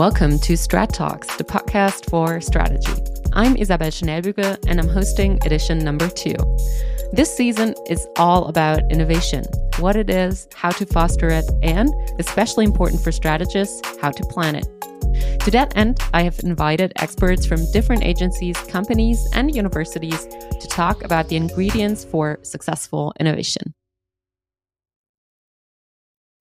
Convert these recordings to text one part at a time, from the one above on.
Welcome to Strat Talks, the podcast for strategy. I'm Isabel Schnellbügel and I'm hosting edition number two. This season is all about innovation, what it is, how to foster it, and, especially important for strategists, how to plan it. To that end, I have invited experts from different agencies, companies, and universities to talk about the ingredients for successful innovation.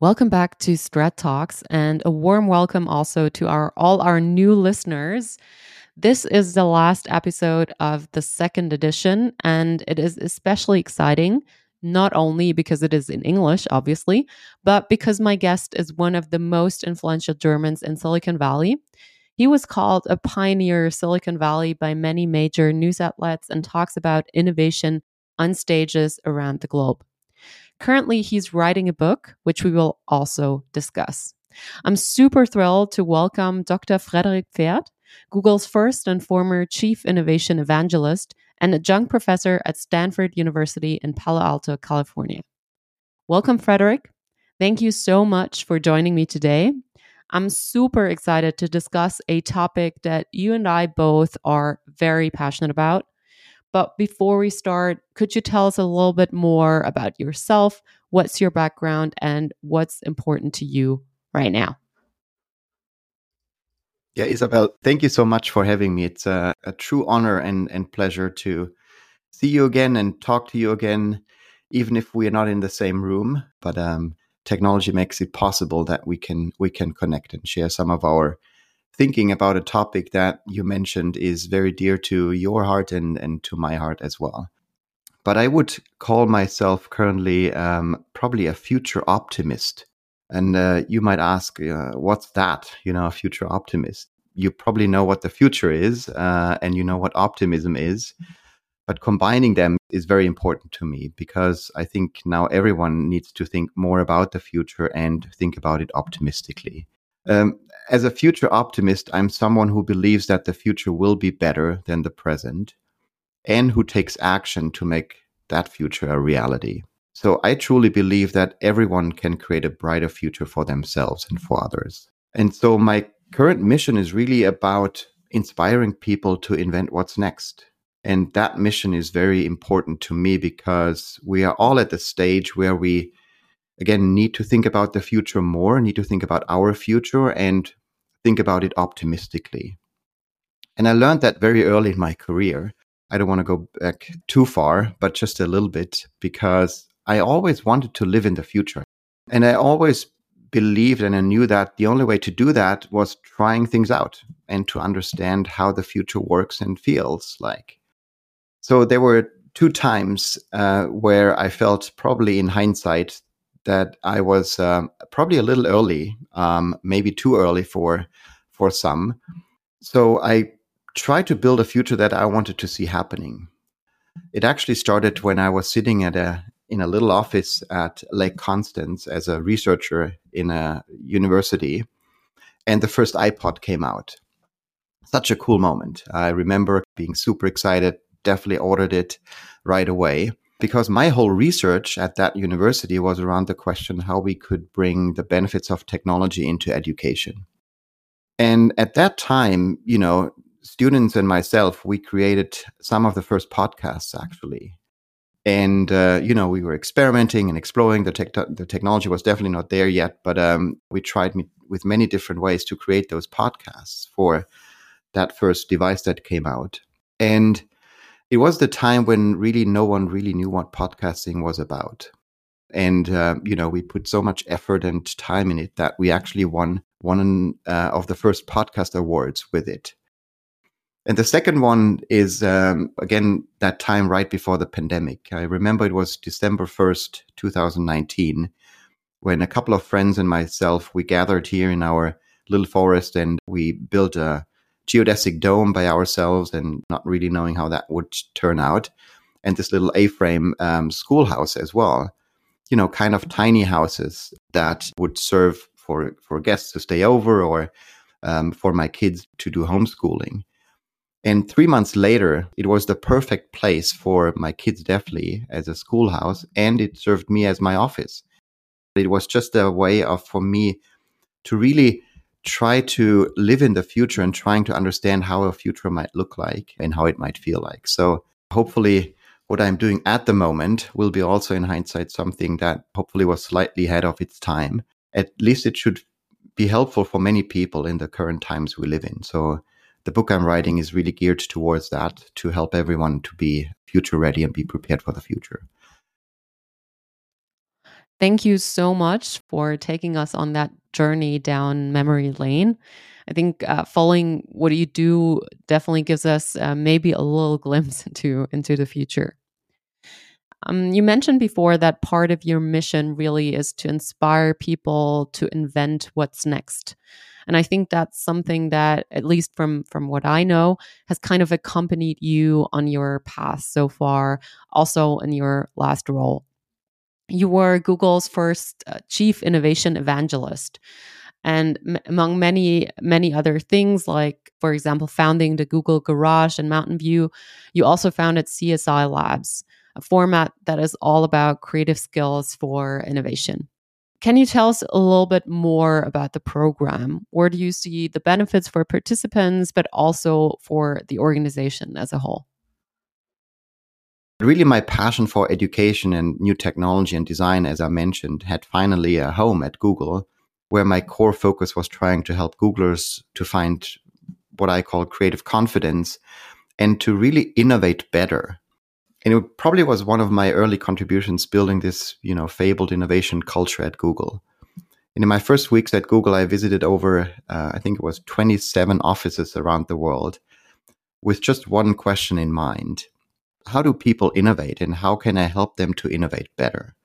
Welcome back to Strat Talks and a warm welcome also to our all our new listeners. This is the last episode of the second edition and it is especially exciting not only because it is in English obviously, but because my guest is one of the most influential Germans in Silicon Valley. He was called a pioneer of Silicon Valley by many major news outlets and talks about innovation on stages around the globe. Currently, he's writing a book, which we will also discuss. I'm super thrilled to welcome Dr. Frederik Pferdt, Google's first and former chief innovation evangelist and adjunct professor at Stanford University in Palo Alto, California. Welcome, Frederik. Thank you so much for joining me today. I'm super excited to discuss a topic that you and I both are very passionate about but before we start, could you tell us a little bit more about yourself? What's your background and what's important to you right now? Yeah, Isabel, thank you so much for having me. It's a, a true honor and, and pleasure to see you again and talk to you again, even if we are not in the same room. But um, technology makes it possible that we can we can connect and share some of our thinking about a topic that you mentioned is very dear to your heart and, and to my heart as well. But I would call myself currently um, probably a future optimist. And uh, you might ask, uh, what's that? You know, a future optimist. You probably know what the future is uh, and you know what optimism is. But combining them is very important to me because I think now everyone needs to think more about the future and think about it optimistically. Um, as a future optimist, I'm someone who believes that the future will be better than the present and who takes action to make that future a reality. So I truly believe that everyone can create a brighter future for themselves and for others. And so my current mission is really about inspiring people to invent what's next. And that mission is very important to me because we are all at the stage where we again need to think about the future more, need to think about our future and think about it optimistically. And I learned that very early in my career. I don't want to go back too far, but just a little bit because I always wanted to live in the future. And I always believed and I knew that the only way to do that was trying things out and to understand how the future works and feels like. So there were two times uh, where I felt, probably in hindsight, that I was um, probably a little early, um, maybe too early for for some. So I tried to build a future that I wanted to see happening. It actually started when I was sitting at a in a little office at Lake Constance as a researcher in a university, and the first iPod came out. Such a cool moment. I remember being super excited. Definitely ordered it right away because my whole research at that university was around the question how we could bring the benefits of technology into education. And at that time, you know, students and myself, we created some of the first podcasts actually. And, uh, you know, we were experimenting and exploring. The, tech- the technology was definitely not there yet, but um, we tried with many different ways to create those podcasts for that first device that came out. And it was the time when really no one really knew what podcasting was about. And, uh, you know, we put so much effort and time in it that we actually won one uh, of the first podcast awards with it. And the second one is, um, again, that time right before the pandemic. I remember it was December 1st, 2019, when a couple of friends and myself, we gathered here in our little forest and we built a geodesic dome by ourselves and not really knowing how that would turn out. And this little A frame um, schoolhouse as well. You know, kind of tiny houses that would serve for, for guests to stay over or um, for my kids to do homeschooling. And three months later, it was the perfect place for my kids, definitely as a schoolhouse, and it served me as my office. It was just a way of for me to really try to live in the future and trying to understand how a future might look like and how it might feel like. So hopefully what I'm doing at the moment will be also in hindsight something that hopefully was slightly ahead of its time. At least it should be helpful for many people in the current times we live in. So the book I'm writing is really geared towards that to help everyone to be future ready and be prepared for the future. Thank you so much for taking us on that journey down memory lane. I think uh, following what you do definitely gives us uh, maybe a little glimpse into into the future. Um, you mentioned before that part of your mission really is to inspire people to invent what's next. And I think that's something that, at least from from what I know, has kind of accompanied you on your path so far, also in your last role you were Google's first uh, chief innovation evangelist. And m- among many, many other things, like, for example, founding the Google Garage in Mountain View, you also founded CSI Labs, a format that is all about creative skills for innovation. Can you tell us a little bit more about the program? Where do you see the benefits for participants, but also for the organization as a whole? Really, my passion for education and new technology and design, as I mentioned, had finally a home at Google, where my core focus was trying to help Googlers to find what I call creative confidence and to really innovate better. And it probably was one of my early contributions building this, you know, fabled innovation culture at Google. And in my first weeks at Google, I visited over, uh, I think it was 27 offices around the world with just one question in mind how do people innovate and how can I help them to innovate better?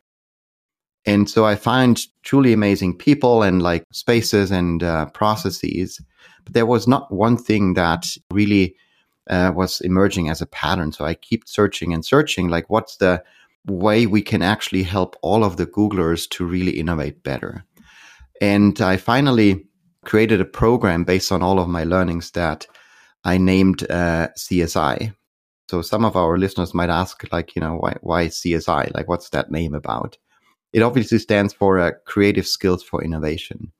And so I find truly amazing people and like spaces and uh, processes. But there was not one thing that really uh, was emerging as a pattern. So I keep searching and searching like, what's the way we can actually help all of the Googlers to really innovate better? And I finally created a program based on all of my learnings that I named uh, CSI, so some of our listeners might ask, like, you know, why, why CSI? Like, what's that name about? It obviously stands for uh, Creative Skills for Innovation.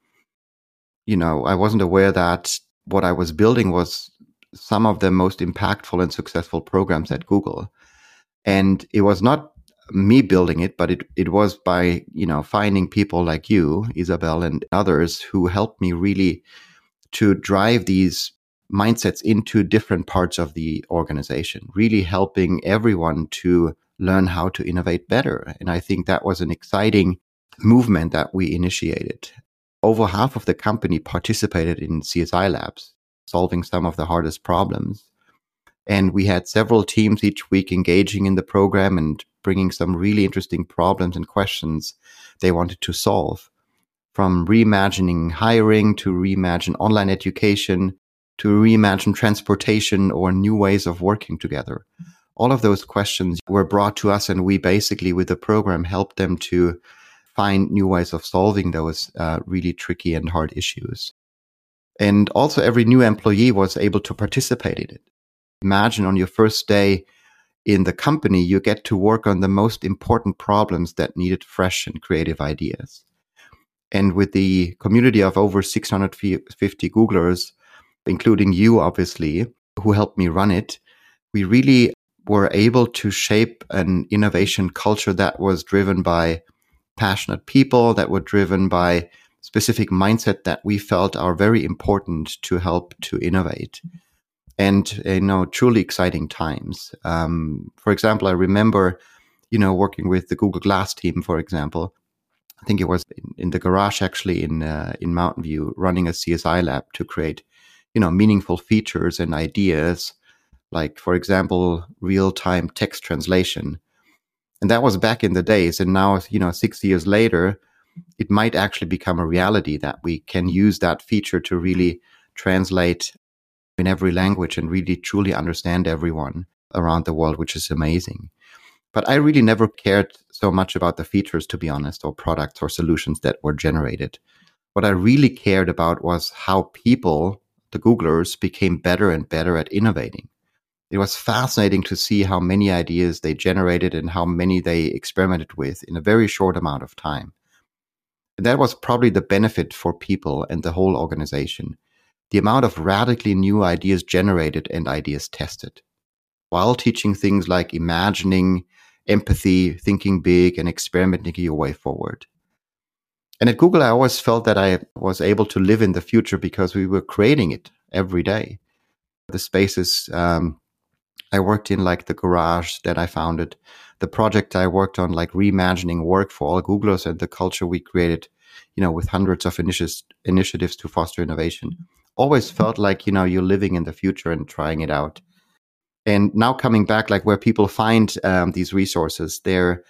You know, I wasn't aware that what I was building was some of the most impactful and successful programs at Google. And it was not me building it, but it, it was by, you know, finding people like you, Isabel, and others who helped me really to drive these mindsets into different parts of the organization, really helping everyone to learn how to innovate better. And I think that was an exciting movement that we initiated. Over half of the company participated in CSI labs, solving some of the hardest problems. And we had several teams each week engaging in the program and bringing some really interesting problems and questions they wanted to solve. From reimagining hiring to reimagine online education to reimagine transportation or new ways of working together? All of those questions were brought to us, and we basically, with the program, helped them to find new ways of solving those uh, really tricky and hard issues. And also, every new employee was able to participate in it. Imagine on your first day in the company, you get to work on the most important problems that needed fresh and creative ideas. And with the community of over 650 Googlers, including you, obviously, who helped me run it, we really were able to shape an innovation culture that was driven by passionate people, that were driven by specific mindset that we felt are very important to help to innovate. And, you know, truly exciting times. Um, for example, I remember, you know, working with the Google Glass team, for example. I think it was in, in the garage actually in uh, in Mountain View, running a CSI lab to create you know meaningful features and ideas like for example real-time text translation. And that was back in the days and now you know 6 years later it might actually become a reality that we can use that feature to really translate in every language and really truly understand everyone around the world which is amazing. But i really never cared so much about the features to be honest or products or solutions that were generated. What i really cared about was how people the Googlers became better and better at innovating. It was fascinating to see how many ideas they generated and how many they experimented with in a very short amount of time. And that was probably the benefit for people and the whole organization. The amount of radically new ideas generated and ideas tested while teaching things like imagining, empathy, thinking big, and experimenting your way forward. And at Google, I always felt that I was able to live in the future because we were creating it every day. The spaces um, I worked in, like the garage that I founded, the project I worked on, like reimagining work for all Googlers and the culture we created, you know, with hundreds of initi- initiatives to foster innovation, always felt like, you know, you're living in the future and trying it out. And now coming back, like where people find um, these resources, they're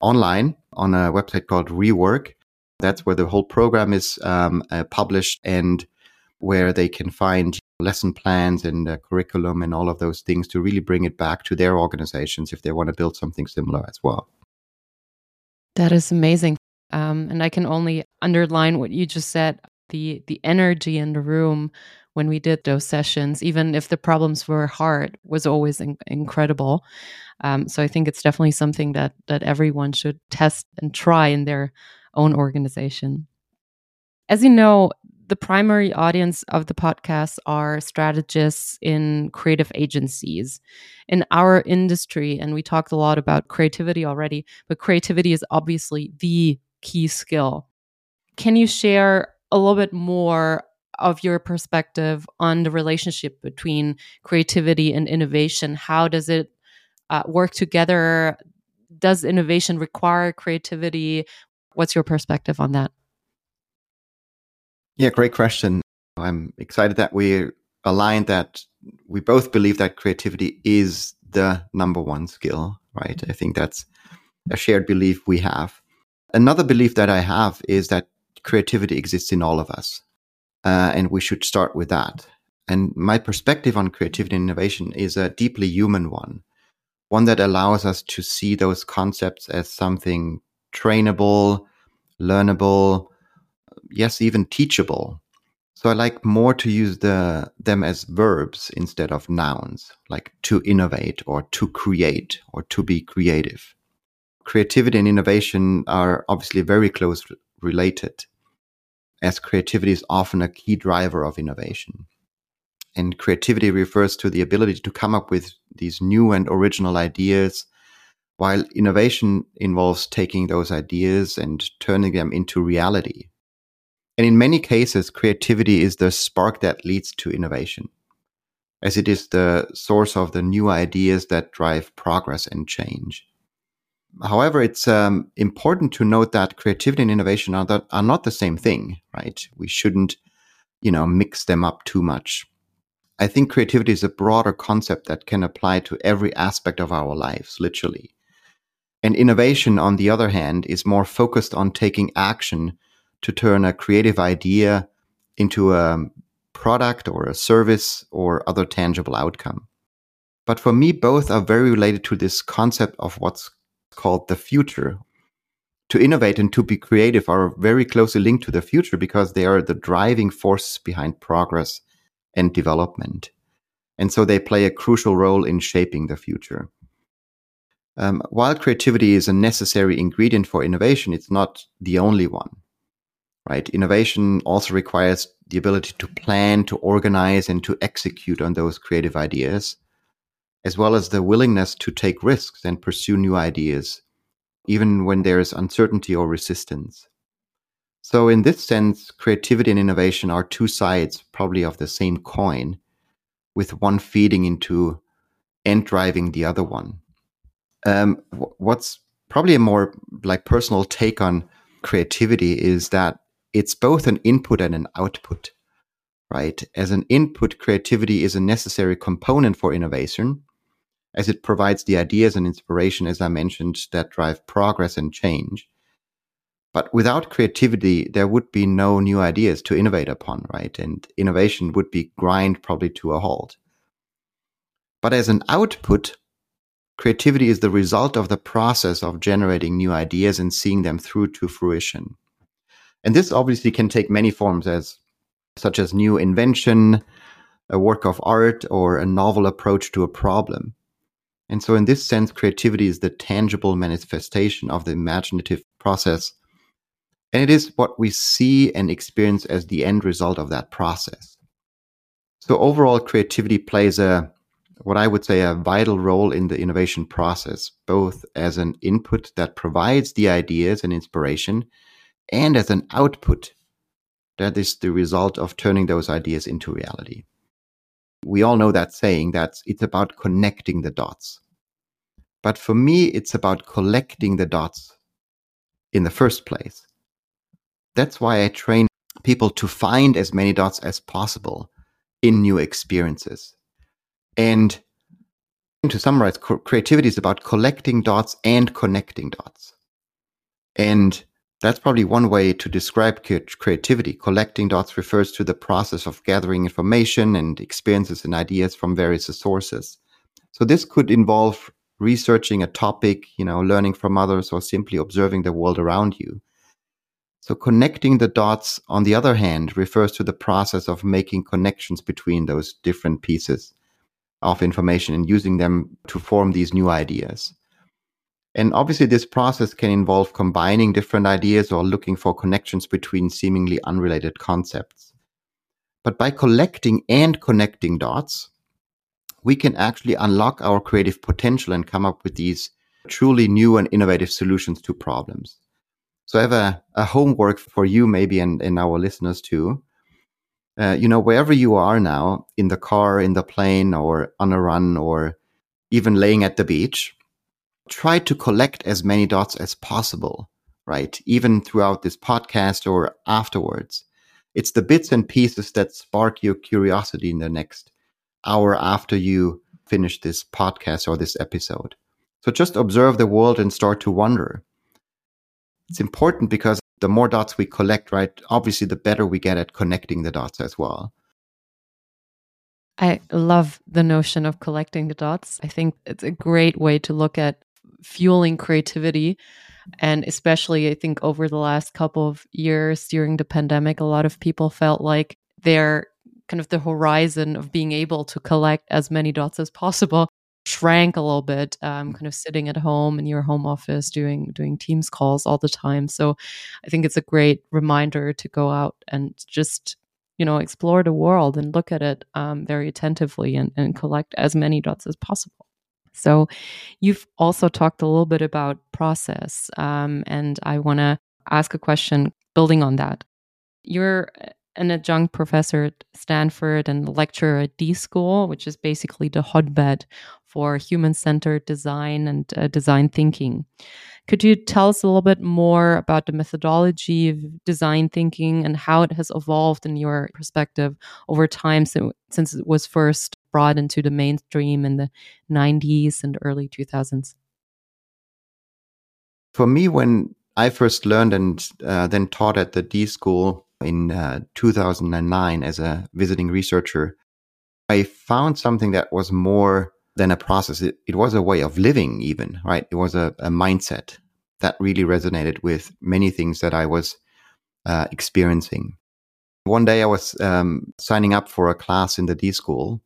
online on a website called Rework. That's where the whole program is um, uh, published and where they can find lesson plans and uh, curriculum and all of those things to really bring it back to their organizations if they want to build something similar as well. That is amazing. Um, and I can only underline what you just said the the energy in the room when we did those sessions, even if the problems were hard, was always in- incredible. Um, so I think it's definitely something that that everyone should test and try in their own organization. As you know, the primary audience of the podcast are strategists in creative agencies. In our industry, and we talked a lot about creativity already, but creativity is obviously the key skill. Can you share a little bit more of your perspective on the relationship between creativity and innovation? How does it uh, work together? Does innovation require creativity? What's your perspective on that? Yeah, great question. I'm excited that we aligned that we both believe that creativity is the number one skill, right? I think that's a shared belief we have. Another belief that I have is that creativity exists in all of us, uh, and we should start with that. And my perspective on creativity and innovation is a deeply human one, one that allows us to see those concepts as something trainable, learnable, yes, even teachable. So I like more to use the them as verbs instead of nouns, like to innovate or to create or to be creative. Creativity and innovation are obviously very close related, as creativity is often a key driver of innovation. And creativity refers to the ability to come up with these new and original ideas, while innovation involves taking those ideas and turning them into reality and in many cases, creativity is the spark that leads to innovation, as it is the source of the new ideas that drive progress and change. However, it's um, important to note that creativity and innovation are, are not the same thing, right? We shouldn't, you know, mix them up too much. I think creativity is a broader concept that can apply to every aspect of our lives, literally. And innovation, on the other hand, is more focused on taking action to turn a creative idea into a product or a service or other tangible outcome. But for me, both are very related to this concept of what's called the future. To innovate and to be creative are very closely linked to the future because they are the driving forces behind progress and development. And so they play a crucial role in shaping the future. Um, while creativity is a necessary ingredient for innovation, it's not the only one right? Innovation also requires the ability to plan, to organize, and to execute on those creative ideas, as well as the willingness to take risks and pursue new ideas, even when there is uncertainty or resistance. So, in this sense, creativity and innovation are two sides, probably of the same coin, with one feeding into and driving the other one. Um, what's probably a more like personal take on creativity is that it's both an input and an output, right? As an input, creativity is a necessary component for innovation, as it provides the ideas and inspiration, as I mentioned, that drive progress and change. But without creativity, there would be no new ideas to innovate upon, right? And innovation would be grind probably to a halt. But as an output, creativity is the result of the process of generating new ideas and seeing them through to fruition. And this obviously can take many forms as such as new invention, a work of art, or a novel approach to a problem. And so in this sense, creativity is the tangible manifestation of the imaginative process And it is what we see and experience as the end result of that process. So overall, creativity plays a, what I would say, a vital role in the innovation process, both as an input that provides the ideas and inspiration and as an output that is the result of turning those ideas into reality. We all know that saying that it's about connecting the dots. But for me, it's about collecting the dots in the first place. That's why I train people to find as many dots as possible in new experiences. And to summarize, creativity is about collecting dots and connecting dots. And that's probably one way to describe creativity. Collecting dots refers to the process of gathering information and experiences and ideas from various sources. So this could involve researching a topic, you know, learning from others or simply observing the world around you. So connecting the dots, on the other hand, refers to the process of making connections between those different pieces of information and using them to form these new ideas. And obviously, this process can involve combining different ideas or looking for connections between seemingly unrelated concepts. But by collecting and connecting dots, we can actually unlock our creative potential and come up with these truly new and innovative solutions to problems. So I have a, a homework for you, maybe, and, and our listeners too. Uh, you know, wherever you are now, in the car, in the plane, or on a run, or even laying at the beach, try to collect as many dots as possible, right? Even throughout this podcast or afterwards. It's the bits and pieces that spark your curiosity in the next hour after you finish this podcast or this episode. So just observe the world and start to wonder. It's important because the more dots we collect, right, obviously the better we get at connecting the dots as well. I love the notion of collecting the dots. I think it's a great way to look at fueling creativity. And especially, I think over the last couple of years during the pandemic, a lot of people felt like their kind of the horizon of being able to collect as many dots as possible shrank a little bit um, kind of sitting at home in your home office doing doing teams calls all the time so i think it's a great reminder to go out and just you know explore the world and look at it um, very attentively and, and collect as many dots as possible so, you've also talked a little bit about process, um, and I want to ask a question building on that. You're an adjunct professor at Stanford and lecturer at D School, which is basically the hotbed for human centered design and uh, design thinking. Could you tell us a little bit more about the methodology of design thinking and how it has evolved in your perspective over time so, since it was first brought into the mainstream in the 90s and early 2000s? For me, when I first learned and uh, then taught at the D School in uh, 2009 as a visiting researcher, I found something that was more than a process. It, it was a way of living, even, right? It was a, a mindset that really resonated with many things that I was uh, experiencing. One day I was um, signing up for a class in the D school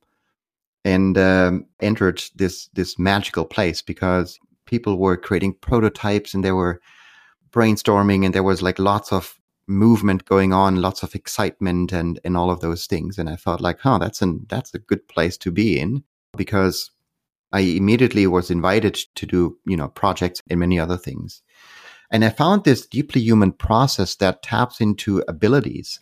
and um, entered this this magical place because people were creating prototypes and they were brainstorming and there was like lots of movement going on, lots of excitement and and all of those things. And I thought like, huh, that's an that's a good place to be in because I immediately was invited to do, you know, projects and many other things. And I found this deeply human process that taps into abilities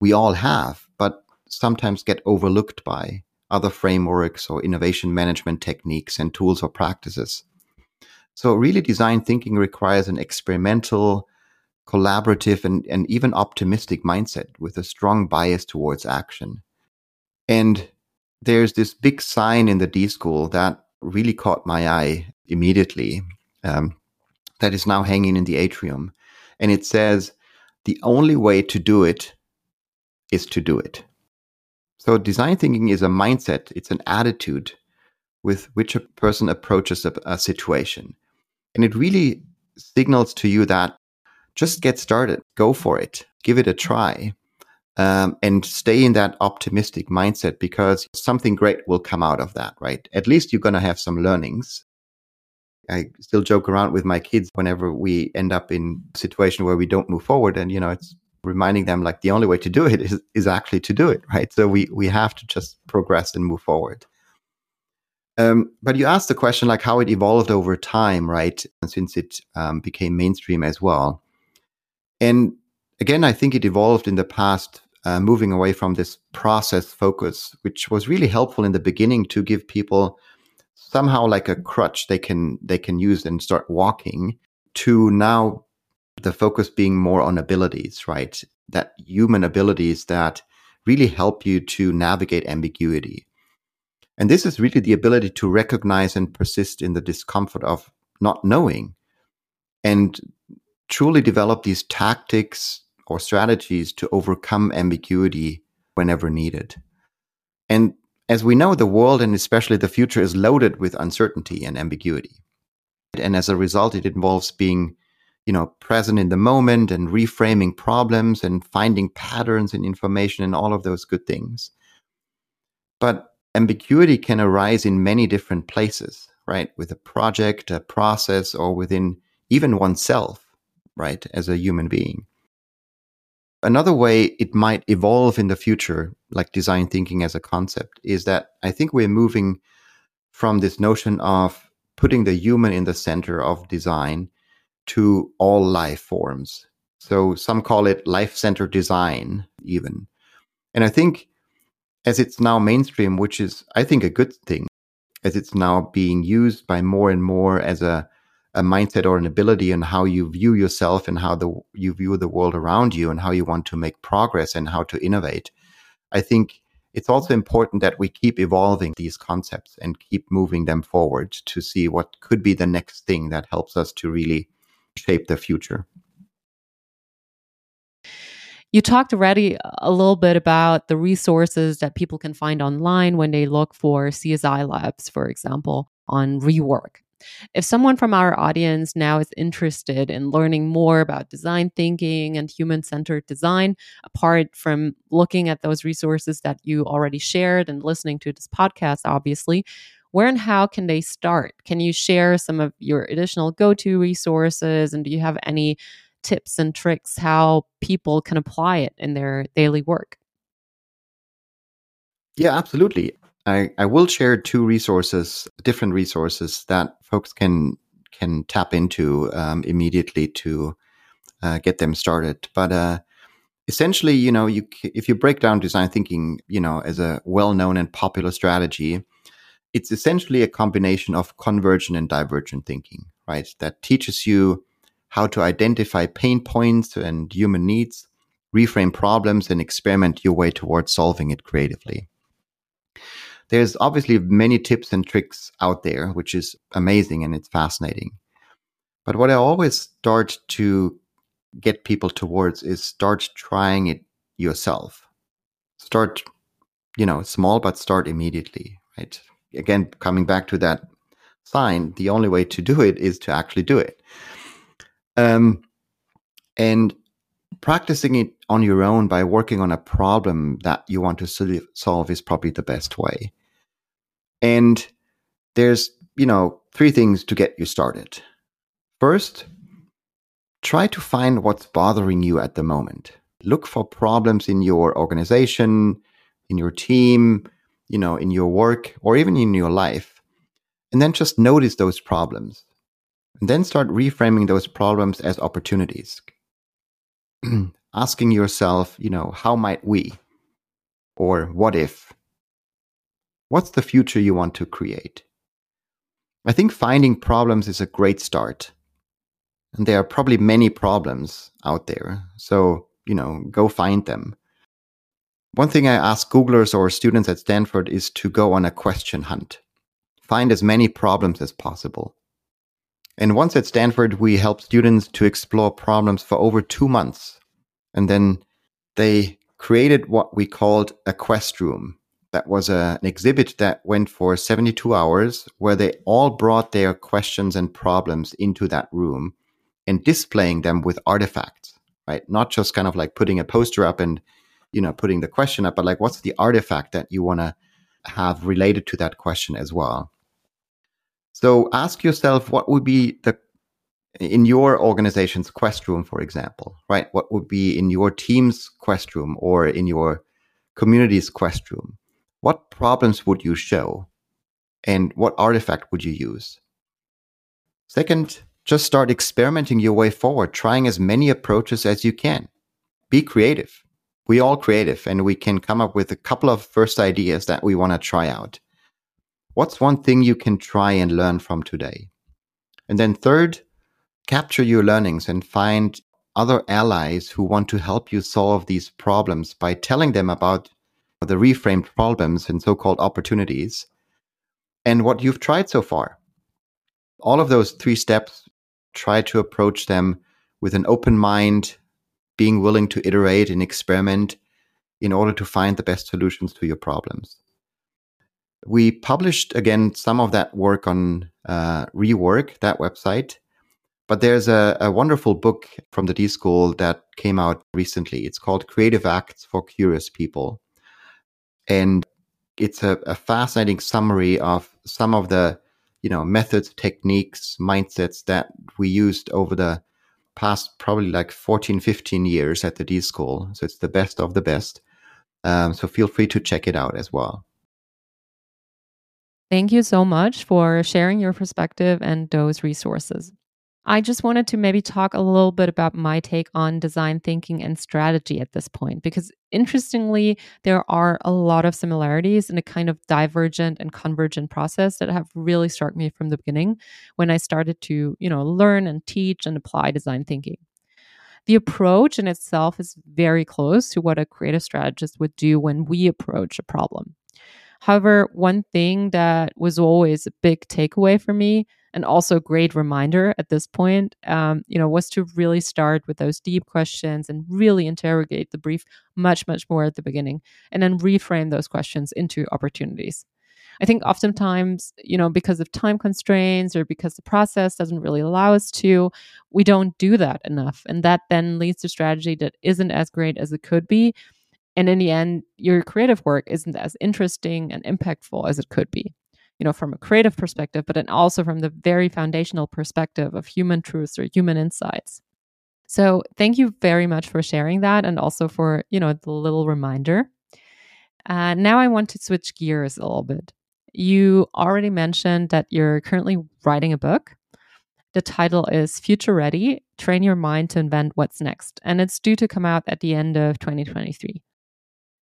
we all have, but sometimes get overlooked by other frameworks or innovation management techniques and tools or practices. So, really, design thinking requires an experimental, collaborative, and, and even optimistic mindset with a strong bias towards action. And there's this big sign in the D school that really caught my eye immediately um, that is now hanging in the atrium. And it says, the only way to do it is to do it. So, design thinking is a mindset, it's an attitude with which a person approaches a, a situation. And it really signals to you that just get started, go for it, give it a try um, and stay in that optimistic mindset because something great will come out of that, right? At least you're going to have some learnings. I still joke around with my kids whenever we end up in a situation where we don't move forward. And, you know, it's reminding them like the only way to do it is, is actually to do it, right? So we, we have to just progress and move forward. Um, but you asked the question like how it evolved over time, right? And Since it um, became mainstream as well. And again, I think it evolved in the past, uh, moving away from this process focus, which was really helpful in the beginning to give people somehow like a crutch they can they can use and start walking to now the focus being more on abilities right? That human abilities that really help you to navigate ambiguity. And this is really the ability to recognize and persist in the discomfort of not knowing. And truly develop these tactics or strategies to overcome ambiguity whenever needed and as we know, the world and especially the future is loaded with uncertainty and ambiguity. And as a result, it involves being, you know, present in the moment and reframing problems and finding patterns in information and all of those good things. But ambiguity can arise in many different places, right? With a project, a process, or within even oneself, right? As a human being. Another way it might evolve in the future, like design thinking as a concept, is that I think we're moving from this notion of putting the human in the center of design to all life forms. So some call it life centered design, even. And I think as it's now mainstream, which is, I think, a good thing, as it's now being used by more and more as a a mindset or an ability and how you view yourself and how the you view the world around you and how you want to make progress and how to innovate. I think it's also important that we keep evolving these concepts and keep moving them forward to see what could be the next thing that helps us to really shape the future. You talked already a little bit about the resources that people can find online when they look for CSI labs, for example, on rework. If someone from our audience now is interested in learning more about design thinking and human centered design, apart from looking at those resources that you already shared and listening to this podcast, obviously, where and how can they start? Can you share some of your additional go to resources? And do you have any tips and tricks how people can apply it in their daily work? Yeah, absolutely. I, I will share two resources, different resources that folks can can tap into um, immediately to uh, get them started. But uh, essentially, you know, you if you break down design thinking, you know, as a well-known and popular strategy, it's essentially a combination of convergent and divergent thinking, right? That teaches you how to identify pain points and human needs, reframe problems, and experiment your way towards solving it creatively there's obviously many tips and tricks out there, which is amazing and it's fascinating. But what I always start to get people towards is start trying it yourself. Start, you know, small, but start immediately, right? Again, coming back to that sign, the only way to do it is to actually do it. Um, and practicing it on your own by working on a problem that you want to solve is probably the best way. And there's, you know, three things to get you started. First, try to find what's bothering you at the moment. Look for problems in your organization, in your team, you know, in your work, or even in your life. And then just notice those problems. And then start reframing those problems as opportunities. Asking yourself, you know, how might we? Or what if? What's the future you want to create? I think finding problems is a great start. And there are probably many problems out there. So, you know, go find them. One thing I ask Googlers or students at Stanford is to go on a question hunt. Find as many problems as possible. And once at Stanford, we help students to explore problems for over two months. And then they created what we called a quest room that was a, an exhibit that went for 72 hours where they all brought their questions and problems into that room and displaying them with artifacts right not just kind of like putting a poster up and you know putting the question up but like what's the artifact that you want to have related to that question as well So ask yourself what would be the in your organization's quest room, for example, right? What would be in your team's quest room or in your community's quest room? What problems would you show? And what artifact would you use? Second, just start experimenting your way forward, trying as many approaches as you can. Be creative. We all creative and we can come up with a couple of first ideas that we want to try out. What's one thing you can try and learn from today? And then third, capture your learnings and find other allies who want to help you solve these problems by telling them about the reframed problems and so-called opportunities and what you've tried so far. All of those three steps try to approach them with an open mind, being willing to iterate and experiment in order to find the best solutions to your problems. We published again some of that work on uh, Rework, that website. But there's a, a wonderful book from the D School that came out recently. It's called Creative Acts for Curious People. And it's a, a fascinating summary of some of the you know methods techniques mindsets that we used over the past probably like 14 15 years at the d school. So it's the best of the best. Um, so feel free to check it out as well. Thank you so much for sharing your perspective and those resources I just wanted to maybe talk a little bit about my take on design thinking and strategy at this point, because interestingly, there are a lot of similarities in a kind of divergent and convergent process that have really struck me from the beginning when I started to, you know, learn and teach and apply design thinking. The approach in itself is very close to what a creative strategist would do when we approach a problem. However, one thing that was always a big takeaway for me and also great reminder at this point, um, you know, was to really start with those deep questions and really interrogate the brief much, much more at the beginning, and then reframe those questions into opportunities. I think oftentimes, you know, because of time constraints or because the process doesn't really allow us to, we don't do that enough. And that then leads to strategy that isn't as great as it could be. And in the end, your creative work isn't as interesting and impactful as it could be you know from a creative perspective but then also from the very foundational perspective of human truths or human insights. So thank you very much for sharing that and also for you know the little reminder. Uh, now i want to switch gears a little bit. You already mentioned that you're currently writing a book. The title is future ready train your mind to invent what's next and it's due to come out at the end of 2023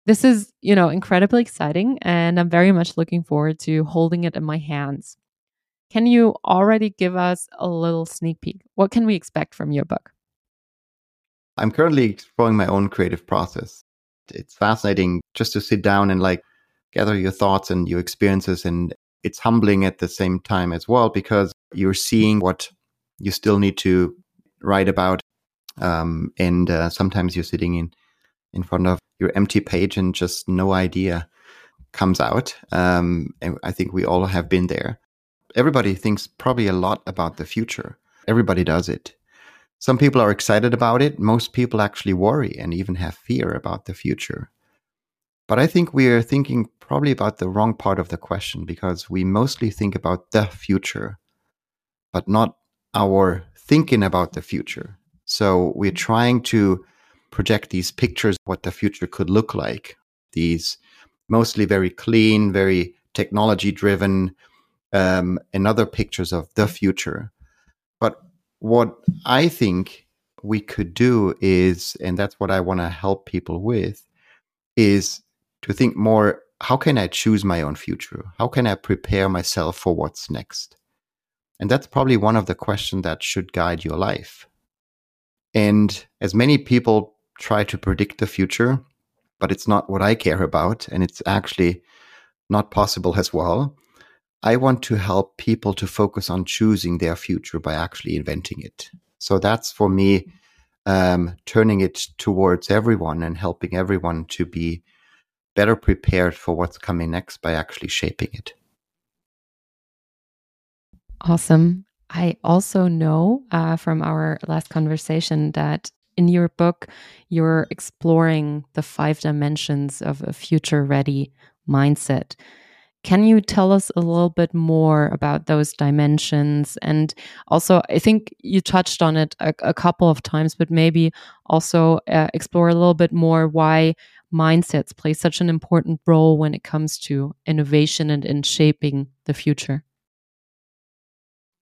this is, you know, incredibly exciting and I'm very much looking forward to holding it in my hands. Can you already give us a little sneak peek? What can we expect from your book? I'm currently exploring my own creative process. It's fascinating just to sit down and like gather your thoughts and your experiences and it's humbling at the same time as well because you're seeing what you still need to write about um, and uh, sometimes you're sitting in in front of your empty page and just no idea comes out. Um, and I think we all have been there. Everybody thinks probably a lot about the future. Everybody does it. Some people are excited about it. Most people actually worry and even have fear about the future. But I think we are thinking probably about the wrong part of the question because we mostly think about the future, but not our thinking about the future. So we're trying to project these pictures what the future could look like. These mostly very clean, very technology driven, um, and other pictures of the future. But what I think we could do is, and that's what I want to help people with, is to think more how can I choose my own future? How can I prepare myself for what's next? And that's probably one of the questions that should guide your life. And as many people try to predict the future, but it's not what I care about. And it's actually not possible as well. I want to help people to focus on choosing their future by actually inventing it. So that's for me, um, turning it towards everyone and helping everyone to be better prepared for what's coming next by actually shaping it. Awesome. I also know uh, from our last conversation that in your book, you're exploring the five dimensions of a future ready mindset. Can you tell us a little bit more about those dimensions? And also, I think you touched on it a, a couple of times, but maybe also uh, explore a little bit more why mindsets play such an important role when it comes to innovation and in shaping the future.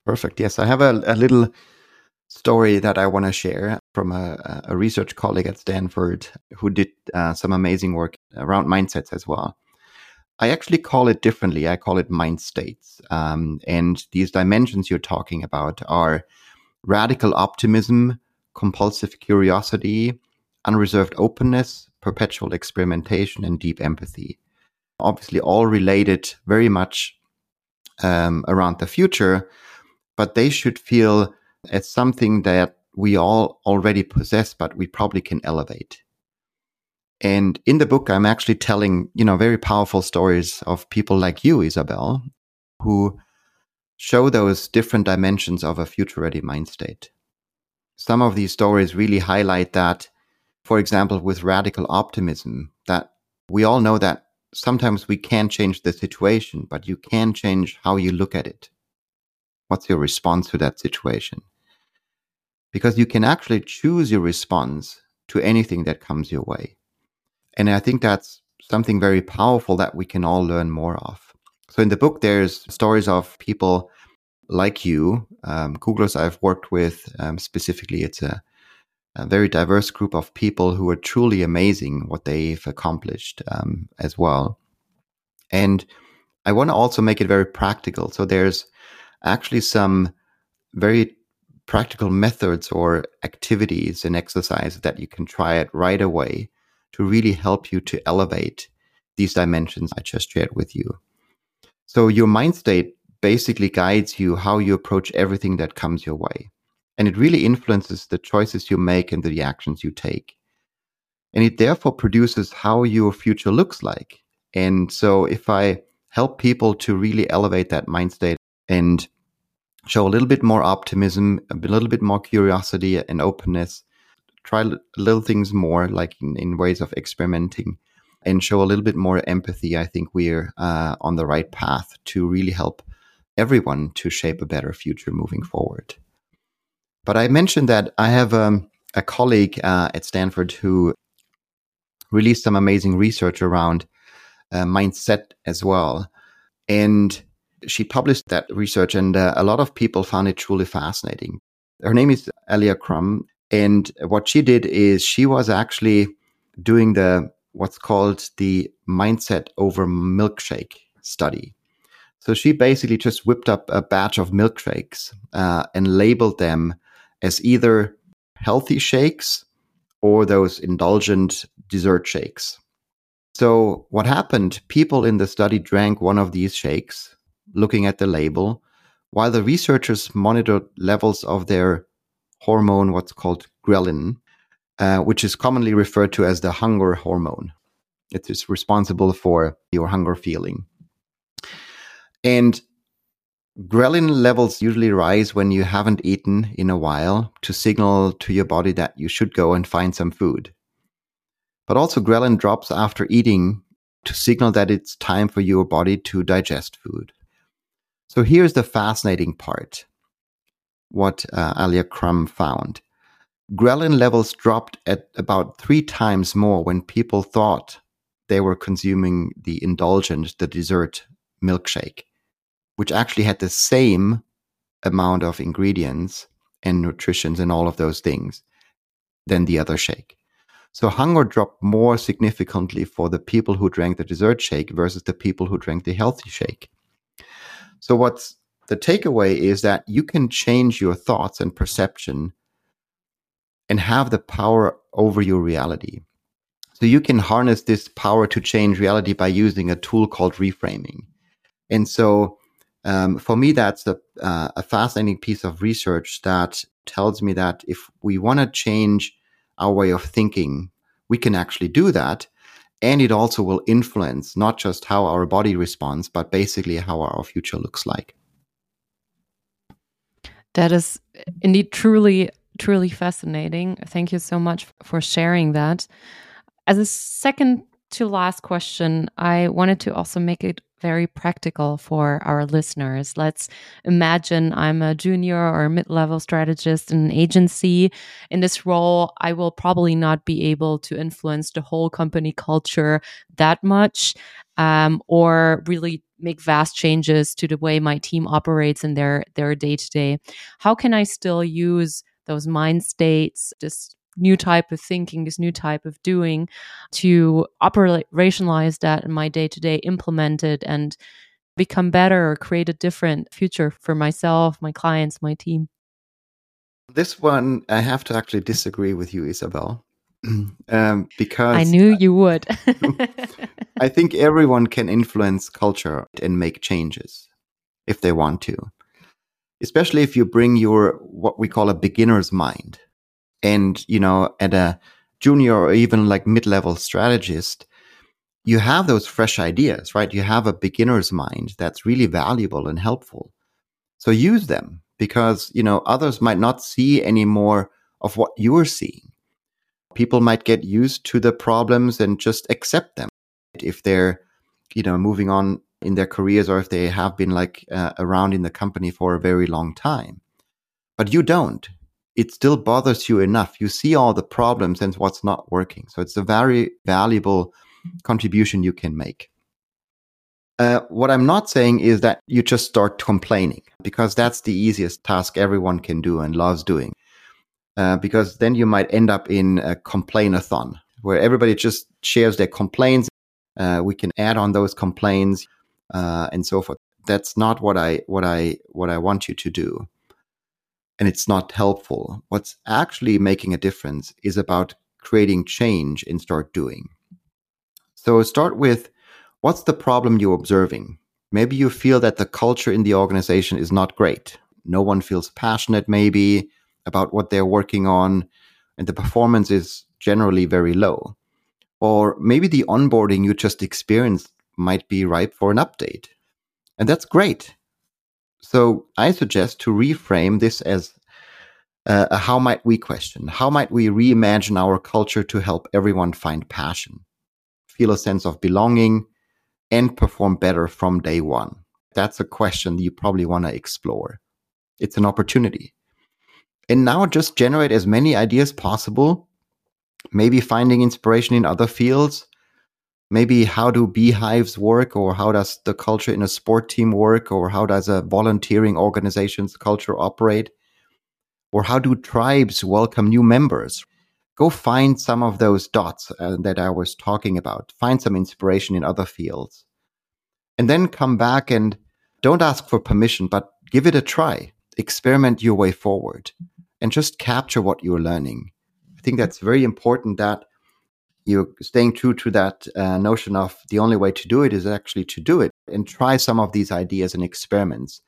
Perfect. Yes, I have a, a little story that I want to share from a, a, research colleague at Stanford who did uh, some amazing work around mindsets as well. I actually call it differently. I call it mind states. Um, and these dimensions you're talking about are radical optimism, compulsive curiosity, unreserved openness, perpetual experimentation, and deep empathy. Obviously, all related very much um, around the future, but they should feel as something that we all already possess, but we probably can elevate. And in the book, I'm actually telling, you know, very powerful stories of people like you, Isabel, who show those different dimensions of a future ready mind state. Some of these stories really highlight that, for example, with radical optimism, that we all know that sometimes we can't change the situation, but you can change how you look at it. What's your response to that situation? Because you can actually choose your response to anything that comes your way. And I think that's something very powerful that we can all learn more of. So in the book, there's stories of people like you, um, Googlers I've worked with um, specifically. It's a, a, very diverse group of people who are truly amazing what they've accomplished um, as well. And I want to also make it very practical. So there's actually some very practical methods or activities and exercises that you can try it right away to really help you to elevate these dimensions I just shared with you. So your mind state basically guides you how you approach everything that comes your way. And it really influences the choices you make and the actions you take. And it therefore produces how your future looks like. And so if I help people to really elevate that mind state and show a little bit more optimism, a little bit more curiosity and openness, try little things more, like in, in ways of experimenting, and show a little bit more empathy. I think we're uh, on the right path to really help everyone to shape a better future moving forward. But I mentioned that I have um, a colleague uh, at Stanford who released some amazing research around uh, mindset as well. And she published that research, and uh, a lot of people found it truly fascinating. Her name is Alia Crum, and what she did is she was actually doing the what's called the mindset over milkshake study. So she basically just whipped up a batch of milkshakes uh, and labeled them as either healthy shakes or those indulgent dessert shakes. So what happened? People in the study drank one of these shakes looking at the label, while the researchers monitored levels of their hormone, what's called ghrelin, uh, which is commonly referred to as the hunger hormone. It is responsible for your hunger feeling. And ghrelin levels usually rise when you haven't eaten in a while to signal to your body that you should go and find some food. But also, ghrelin drops after eating to signal that it's time for your body to digest food. So here's the fascinating part what uh, Alia Crum found. Ghrelin levels dropped at about three times more when people thought they were consuming the indulgent, the dessert milkshake, which actually had the same amount of ingredients and nutritions and all of those things than the other shake. So hunger dropped more significantly for the people who drank the dessert shake versus the people who drank the healthy shake. So, what's the takeaway is that you can change your thoughts and perception and have the power over your reality. So, you can harness this power to change reality by using a tool called reframing. And so, um, for me, that's a, uh, a fascinating piece of research that tells me that if we want to change our way of thinking, we can actually do that and it also will influence not just how our body responds, but basically how our future looks like. That is indeed truly, truly fascinating. Thank you so much for sharing that. As a second to last question, I wanted to also make it very practical for our listeners. Let's imagine I'm a junior or mid level strategist in an agency. In this role, I will probably not be able to influence the whole company culture that much um, or really make vast changes to the way my team operates in their their day to day. How can I still use those mind states, this new type of thinking, this new type of doing to operationalize that in my day to day, implement it and become better or create a different future for myself, my clients, my team? This one, I have to actually disagree with you, Isabel. um, because I knew you would. I think everyone can influence culture and make changes if they want to, especially if you bring your what we call a beginner's mind and you know at a junior or even like mid-level strategist you have those fresh ideas right? You have a beginner's mind that's really valuable and helpful. So use them because you know others might not see any more of what you're seeing. People might get used to the problems and just accept them if they're you know moving on in their careers or if they have been like uh, around in the company for a very long time. But you don't it still bothers you enough. You see all the problems and what's not working. So it's a very valuable contribution you can make. Uh, what I'm not saying is that you just start complaining because that's the easiest task everyone can do and loves doing. Uh, because then you might end up in a complainathon where everybody just shares their complaints. Uh, we can add on those complaints uh, and so forth. That's not what I what I what I want you to do and it's not helpful. What's actually making a difference is about creating change and start doing. So start with what's the problem you're observing? Maybe you feel that the culture in the organization is not great. No one feels passionate, maybe, about what they're working on, and the performance is generally very low. Or maybe the onboarding you just experienced might be ripe for an update. And that's great. So I suggest to reframe this as uh, a how might we question. How might we reimagine our culture to help everyone find passion, feel a sense of belonging, and perform better from day one? That's a question you probably want to explore. It's an opportunity. And now just generate as many ideas possible, maybe finding inspiration in other fields, maybe how do beehives work or how does the culture in a sport team work or how does a volunteering organization's culture operate? Or how do tribes welcome new members? Go find some of those dots uh, that i was talking about. Find some inspiration in other fields. And then come back and don't ask for permission but give it a try. Experiment your way forward and just capture what you're learning. I think that's very important that you're staying true to that uh, notion of the only way to do it is actually to do it and try some of these ideas and experiments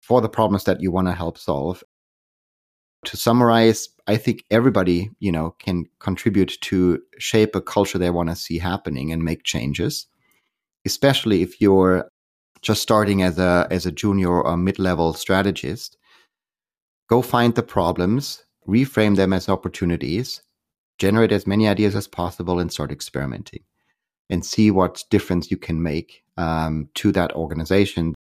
for the problems that you want to help solve. To summarize, I think everybody, you know, can contribute to shape a culture they want to see happening and make changes, especially if you're just starting as a as a junior or mid-level strategist. Go find the problems, reframe them as opportunities, generate as many ideas as possible and start experimenting and see what difference you can make um, to that organization.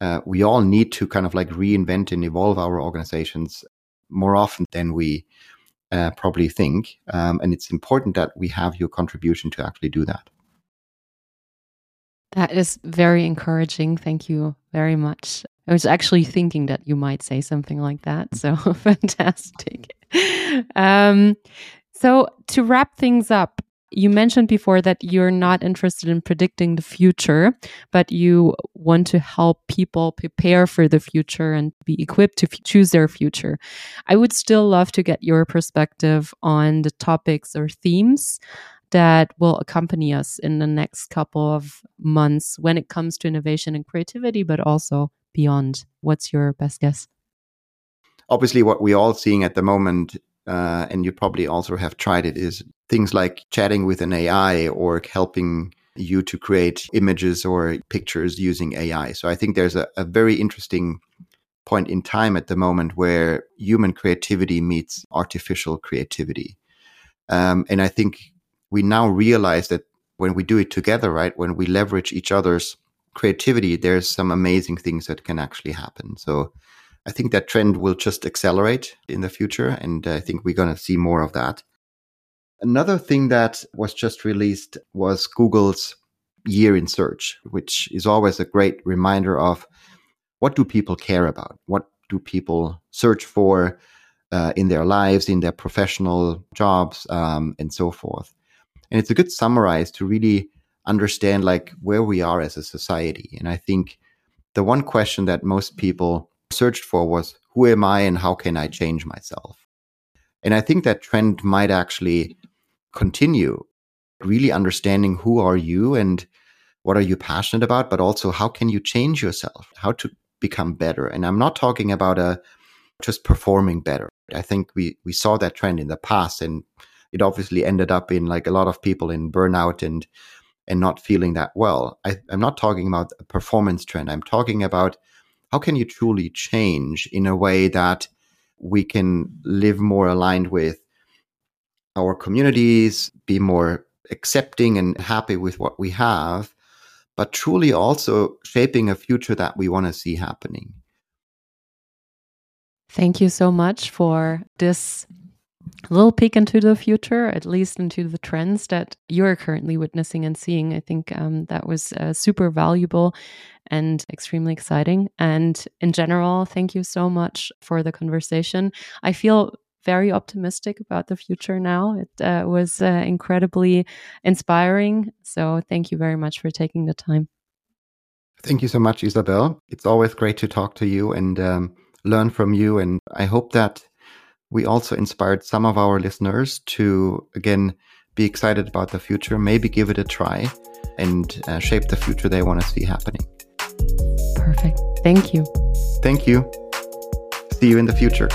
Uh, we all need to kind of like reinvent and evolve our organizations more often than we uh, probably think. Um, and it's important that we have your contribution to actually do that. That is very encouraging. Thank you very much. I was actually thinking that you might say something like that. So fantastic. Um, so, to wrap things up, you mentioned before that you're not interested in predicting the future, but you want to help people prepare for the future and be equipped to choose their future. I would still love to get your perspective on the topics or themes that will accompany us in the next couple of months when it comes to innovation and creativity, but also beyond. What's your best guess? Obviously, what we're all seeing at the moment uh, and you probably also have tried it, is things like chatting with an AI or helping you to create images or pictures using AI. So I think there's a, a very interesting point in time at the moment where human creativity meets artificial creativity. Um, and I think we now realize that when we do it together, right, when we leverage each other's creativity, there's some amazing things that can actually happen. So I think that trend will just accelerate in the future. And I think we're going to see more of that. Another thing that was just released was Google's year in search, which is always a great reminder of what do people care about? What do people search for uh, in their lives, in their professional jobs, um, and so forth? And it's a good summarize to really understand like where we are as a society. And I think the one question that most people searched for was who am I and how can I change myself? And I think that trend might actually continue really understanding who are you and what are you passionate about, but also how can you change yourself, how to become better. And I'm not talking about a uh, just performing better. I think we we saw that trend in the past, and it obviously ended up in like a lot of people in burnout and and not feeling that well. I, I'm not talking about a performance trend. I'm talking about how can you truly change in a way that we can live more aligned with our communities, be more accepting and happy with what we have, but truly also shaping a future that we want to see happening. Thank you so much for this little peek into the future, at least into the trends that you're currently witnessing and seeing. I think um, that was uh, super valuable and extremely exciting. And in general, thank you so much for the conversation. I feel very optimistic about the future now. It uh, was uh, incredibly inspiring. So thank you very much for taking the time. Thank you so much, Isabel. It's always great to talk to you and um, learn from you. And I hope that we also inspired some of our listeners to, again, be excited about the future, maybe give it a try and uh, shape the future they want to see happening. Perfect. Thank you. Thank you. See you in the future.